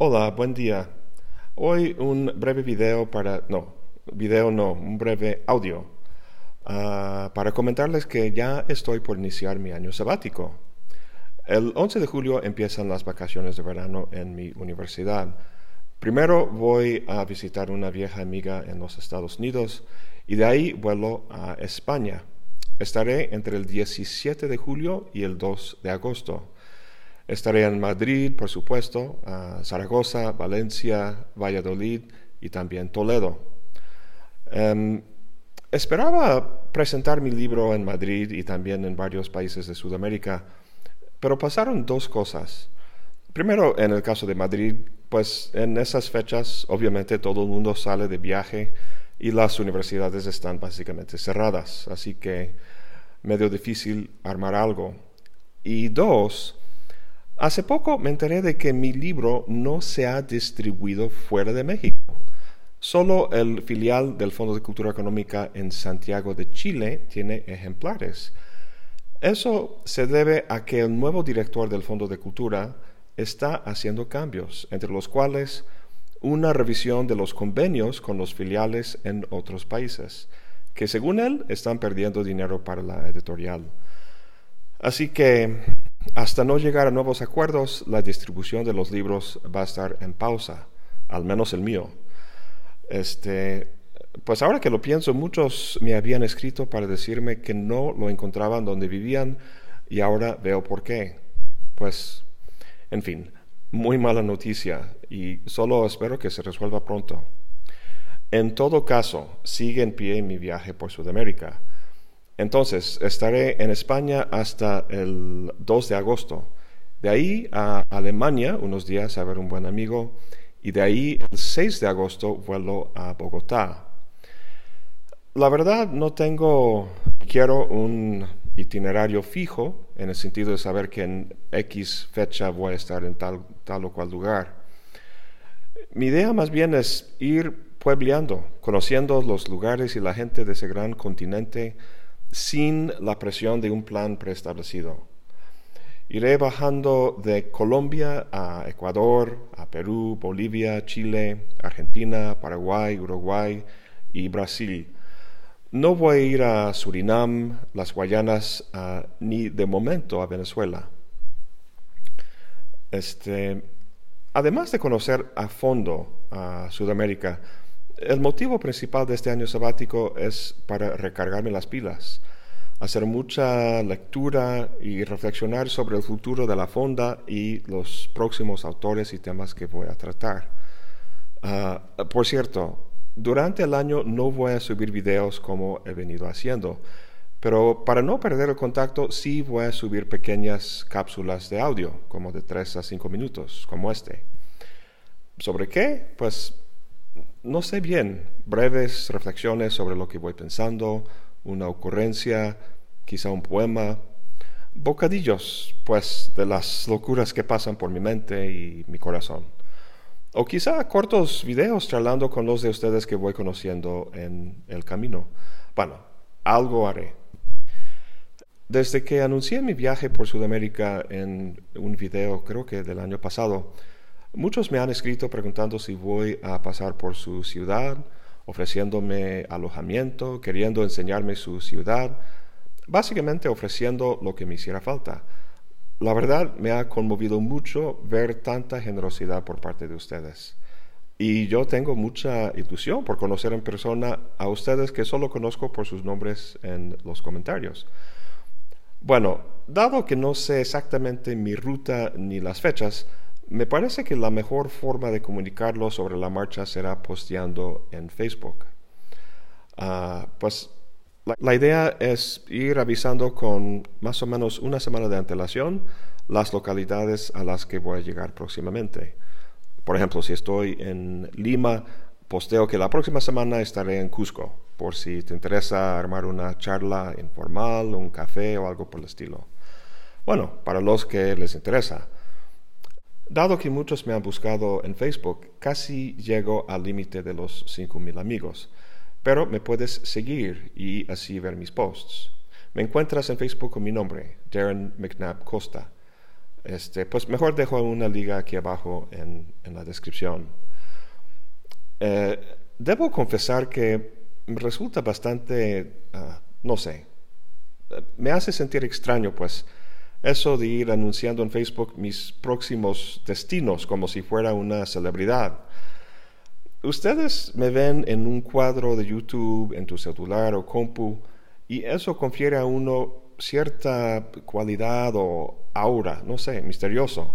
Hola, buen día. Hoy un breve video para... No, video no, un breve audio ah, para comentarles que ya estoy por iniciar mi año sabático. El 11 de julio empiezan las vacaciones de verano en mi universidad. Primero voy a visitar una vieja amiga en los Estados Unidos y de ahí vuelo a España. Estaré entre el 17 de julio y el 2 de agosto. Estaré en Madrid, por supuesto, Zaragoza, Valencia, Valladolid y también Toledo. Em, esperaba presentar mi libro en Madrid y también en varios países de Sudamérica, pero pasaron dos cosas. Primero, en el caso de Madrid, pues en esas fechas obviamente todo el mundo sale de viaje y las universidades están básicamente cerradas, así que medio difícil armar algo. Y dos, Hace poco me enteré de que mi libro no se ha distribuido fuera de México. Solo el filial del Fondo de Cultura Económica en Santiago de Chile tiene ejemplares. Eso se debe a que el nuevo director del Fondo de Cultura está haciendo cambios, entre los cuales una revisión de los convenios con los filiales en otros países, que según él están perdiendo dinero para la editorial. Así que hasta no llegar a nuevos acuerdos, la distribución de los libros va a estar en pausa, al menos el mío. Este, pues ahora que lo pienso, muchos me habían escrito para decirme que no lo encontraban donde vivían y ahora veo por qué. Pues, en fin, muy mala noticia y solo espero que se resuelva pronto. En todo caso, sigue en pie mi viaje por Sudamérica. Entonces, estaré en España hasta el 2 de agosto. De ahí a Alemania, unos días a ver un buen amigo, y de ahí el 6 de agosto vuelo a Bogotá. La verdad no tengo, quiero un itinerario fijo, en el sentido de saber que en X fecha voy a estar en tal, tal o cual lugar. Mi idea más bien es ir puebleando, conociendo los lugares y la gente de ese gran continente, sin la presión de un plan preestablecido. Iré bajando de Colombia a Ecuador, a Perú, Bolivia, Chile, Argentina, Paraguay, Uruguay y Brasil. No voy a ir a Surinam, las Guayanas, ni de momento a Venezuela. Este, además de conocer a fondo a Sudamérica, el motivo principal de este año sabático es para recargarme las pilas, hacer mucha lectura y reflexionar sobre el futuro de la fonda y los próximos autores y temas que voy a tratar. Ah, por cierto, durante el año no voy a subir videos como he venido haciendo, pero para no perder el contacto sí voy a subir pequeñas cápsulas de audio, como de 3 a 5 minutos, como este. ¿Sobre qué? Pues no sé bien, breves reflexiones sobre lo que voy pensando, una ocurrencia, quizá un poema, bocadillos, pues, de las locuras que pasan por mi mente y mi corazón. O quizá cortos videos charlando con los de ustedes que voy conociendo en el camino. Bueno, algo haré. Desde que anuncié mi viaje por Sudamérica en un video, creo que del año pasado, Muchos me han escrito preguntando si voy a pasar por su ciudad, ofreciéndome alojamiento, queriendo enseñarme su ciudad, básicamente ofreciendo lo que me hiciera falta. La verdad me ha conmovido mucho ver tanta generosidad por parte de ustedes. Y yo tengo mucha ilusión por conocer en persona a ustedes que solo conozco por sus nombres en los comentarios. Bueno, dado que no sé exactamente mi ruta ni las fechas, me parece que la mejor forma de comunicarlo sobre la marcha será posteando en Facebook. Ah, pues la, idea es ir avisando con más o menos una semana de antelación las localidades a las que voy a llegar próximamente. Por ejemplo, si estoy en Lima, posteo que la próxima semana estaré en Cusco, por si te interesa armar una charla informal, un café o algo por el estilo. Bueno, para los que les interesa. Dado que muchos me han buscado en Facebook, casi llego al límite de los 5.000 amigos, pero me puedes seguir y así ver mis posts. Me encuentras en Facebook con mi nombre, Darren McNabb Costa. este, pues mejor dejo una liga aquí abajo en, la descripción. Eh, debo confesar que resulta bastante, ah, no sé, me hace sentir extraño, pues, eso de ir anunciando en Facebook mis próximos destinos como si fuera una celebridad. Ustedes me ven en un cuadro de YouTube, en tu celular o compu, y eso confiere a uno cierta cualidad o aura, no sé, misterioso.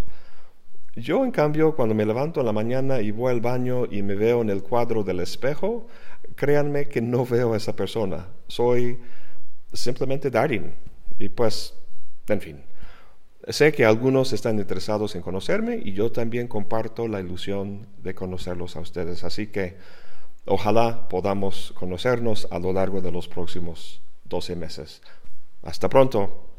Yo, en cambio, cuando me levanto en la mañana y voy al baño y me veo en el cuadro del espejo, créanme que no veo a esa persona. Soy simplemente Darin. Y pues, en fin. Sé que algunos están interesados en conocerme y yo también comparto la ilusión de conocerlos a ustedes. Así que ojalá podamos conocernos a lo largo de los próximos 12 meses. Hasta pronto.